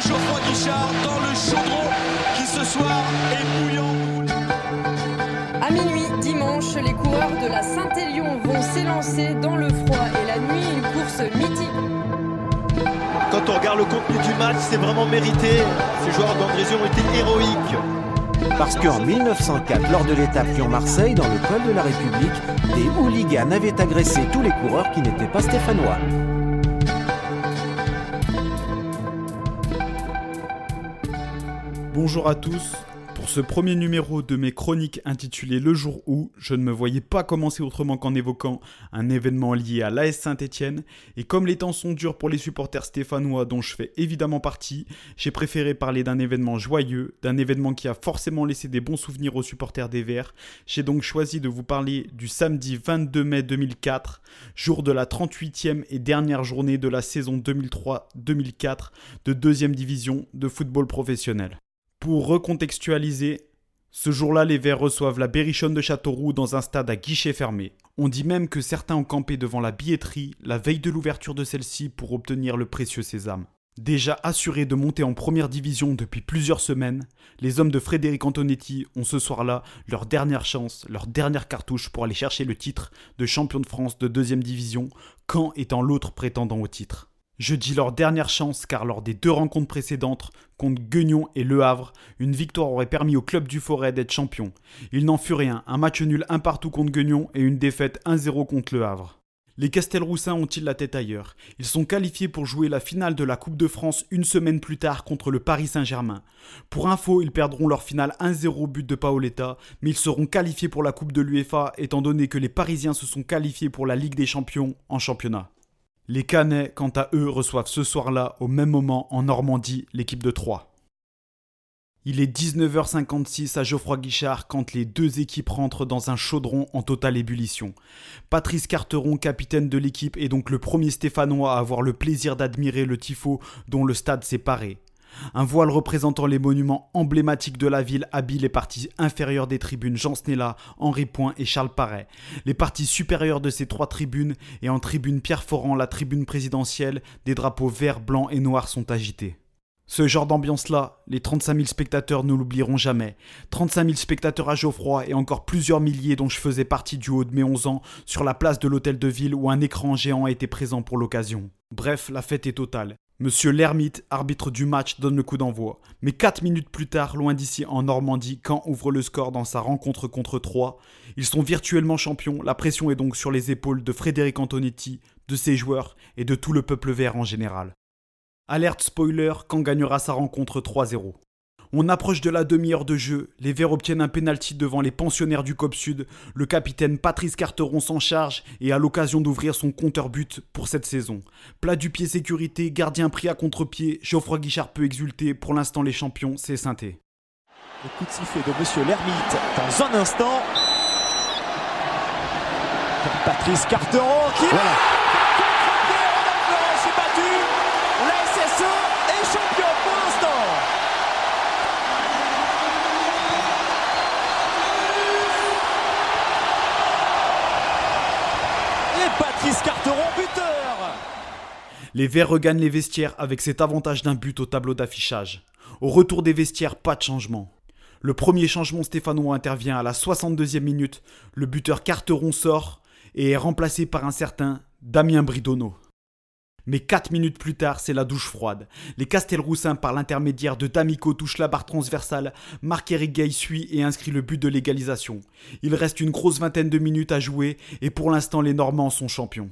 de Geoffroy Guichard dans le chaudron qui ce soir est bouillant. À minuit dimanche, les coureurs de la Saint-Élion vont s'élancer dans le froid et la nuit, une course mythique. Quand on regarde le contenu du match, c'est vraiment mérité. Ces joueurs d'Andrézieux ont été héroïques. Parce qu'en 1904, lors de l'étape Lyon-Marseille, dans le col de la République, des hooligans avaient agressé tous les coureurs qui n'étaient pas stéphanois. Bonjour à tous. Pour ce premier numéro de mes chroniques intitulé Le jour où, je ne me voyais pas commencer autrement qu'en évoquant un événement lié à l'AS Saint-Etienne. Et comme les temps sont durs pour les supporters stéphanois dont je fais évidemment partie, j'ai préféré parler d'un événement joyeux, d'un événement qui a forcément laissé des bons souvenirs aux supporters des Verts. J'ai donc choisi de vous parler du samedi 22 mai 2004, jour de la 38e et dernière journée de la saison 2003-2004 de deuxième division de football professionnel. Pour recontextualiser, ce jour-là, les Verts reçoivent la Berrichonne de Châteauroux dans un stade à guichet fermé. On dit même que certains ont campé devant la billetterie la veille de l'ouverture de celle-ci pour obtenir le précieux sésame. Déjà assurés de monter en première division depuis plusieurs semaines, les hommes de Frédéric Antonetti ont ce soir-là leur dernière chance, leur dernière cartouche pour aller chercher le titre de champion de France de deuxième division, Caen étant l'autre prétendant au titre. Je dis leur dernière chance car lors des deux rencontres précédentes, contre Guignon et Le Havre, une victoire aurait permis au club du Forêt d'être champion. Il n'en fut rien, un match nul un partout contre Guignon et une défaite 1-0 contre Le Havre. Les Castelroussins ont-ils la tête ailleurs? Ils sont qualifiés pour jouer la finale de la Coupe de France une semaine plus tard contre le Paris Saint-Germain. Pour info, ils perdront leur finale 1-0 but de Paoletta, mais ils seront qualifiés pour la Coupe de l'UEFA étant donné que les Parisiens se sont qualifiés pour la Ligue des Champions en championnat. Les Canets, quant à eux, reçoivent ce soir-là, au même moment, en Normandie, l'équipe de Troyes. Il est 19h56 à Geoffroy Guichard quand les deux équipes rentrent dans un chaudron en totale ébullition. Patrice Carteron, capitaine de l'équipe, est donc le premier Stéphanois à avoir le plaisir d'admirer le tifo dont le stade s'est paré. Un voile représentant les monuments emblématiques de la ville habille les parties inférieures des tribunes Jean Snella, Henri Point et Charles Parret. Les parties supérieures de ces trois tribunes et en tribune Pierre Foran, la tribune présidentielle, des drapeaux verts, blancs et noirs sont agités. Ce genre d'ambiance-là, les 35 000 spectateurs ne l'oublieront jamais. 35 000 spectateurs à Geoffroy et encore plusieurs milliers dont je faisais partie du haut de mes 11 ans sur la place de l'hôtel de ville où un écran géant était présent pour l'occasion. Bref, la fête est totale. Monsieur Lermite, arbitre du match, donne le coup d'envoi. Mais 4 minutes plus tard, loin d'ici en Normandie, Caen ouvre le score dans sa rencontre contre Troyes. Ils sont virtuellement champions, la pression est donc sur les épaules de Frédéric Antonetti, de ses joueurs et de tout le peuple vert en général. Alerte spoiler, Caen gagnera sa rencontre 3-0. On approche de la demi-heure de jeu, les Verts obtiennent un pénalty devant les pensionnaires du COP Sud, le capitaine Patrice Carteron s'en charge et a l'occasion d'ouvrir son compteur but pour cette saison. Plat du pied sécurité, gardien pris à contre-pied, Geoffroy Guichard peut exulter, pour l'instant les champions, c'est synthé. Le coup de sifflet de Monsieur Lermite dans un instant. Patrice Carteron qui... Voilà. Les Verts regagnent les vestiaires avec cet avantage d'un but au tableau d'affichage. Au retour des vestiaires, pas de changement. Le premier changement stéphanois intervient à la 62e minute. Le buteur Carteron sort et est remplacé par un certain Damien Bridonneau. Mais 4 minutes plus tard, c'est la douche froide. Les Castelroussins, par l'intermédiaire de D'Amico, touchent la barre transversale. Marc-Éric Gay suit et inscrit le but de l'égalisation. Il reste une grosse vingtaine de minutes à jouer et pour l'instant, les Normands sont champions.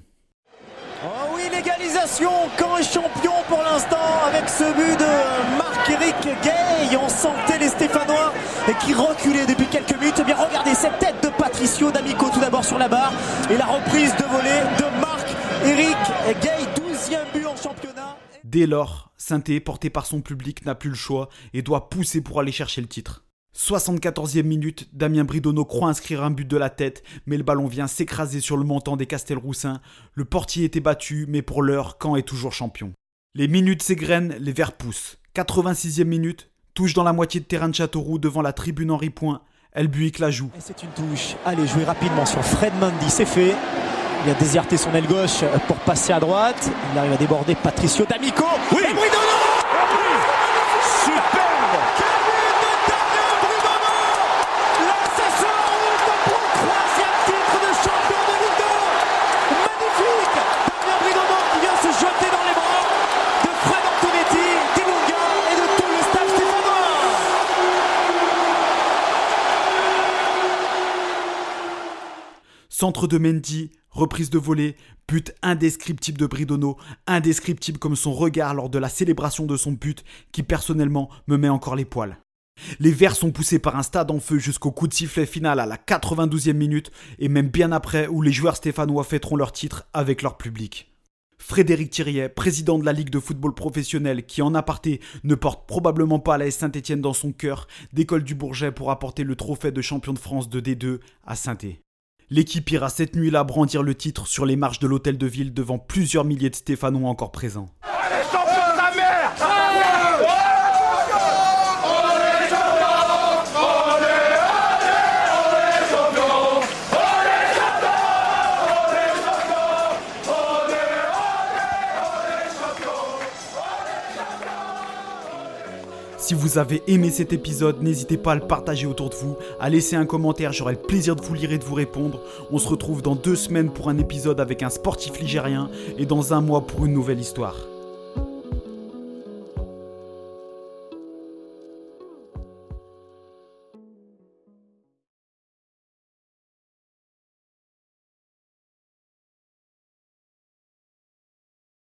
Quand est champion pour l'instant avec ce but de Marc-Éric Gay. On sentait les Stéphanois qui reculaient depuis quelques minutes. Eh bien, regardez cette tête de Patricio D'Amico tout d'abord sur la barre et la reprise de volée de Marc-Éric Gay, 12e but en championnat. Dès lors, saint porté par son public, n'a plus le choix et doit pousser pour aller chercher le titre. 74e minute, Damien Bridonneau croit inscrire un but de la tête, mais le ballon vient s'écraser sur le montant des Castelroussins. Le portier était battu, mais pour l'heure, Caen est toujours champion. Les minutes s'égrènent, les verts poussent. 86e minute, touche dans la moitié de terrain de Châteauroux devant la tribune Henri Point. Elbuic la joue. C'est une touche. Allez, jouer rapidement sur Fred Mendy, c'est fait. Il a déserté son aile gauche pour passer à droite. Il arrive à déborder Patricio D'Amico. Oui. Et Bridonneau Centre de Mendy, reprise de volée, but indescriptible de Bridono, indescriptible comme son regard lors de la célébration de son but qui personnellement me met encore les poils. Les Verts sont poussés par un stade en feu jusqu'au coup de sifflet final à la 92e minute et même bien après où les joueurs stéphanois fêteront leur titre avec leur public. Frédéric Thiriet, président de la Ligue de football professionnel, qui en aparté ne porte probablement pas la Saint-Etienne dans son cœur, décolle du Bourget pour apporter le trophée de champion de France de D2 à saint L'équipe ira cette nuit-là brandir le titre sur les marches de l'hôtel de ville devant plusieurs milliers de Stéphanois encore présents. Vous avez aimé cet épisode, n'hésitez pas à le partager autour de vous, à laisser un commentaire, j'aurai le plaisir de vous lire et de vous répondre. On se retrouve dans deux semaines pour un épisode avec un sportif ligérien et dans un mois pour une nouvelle histoire.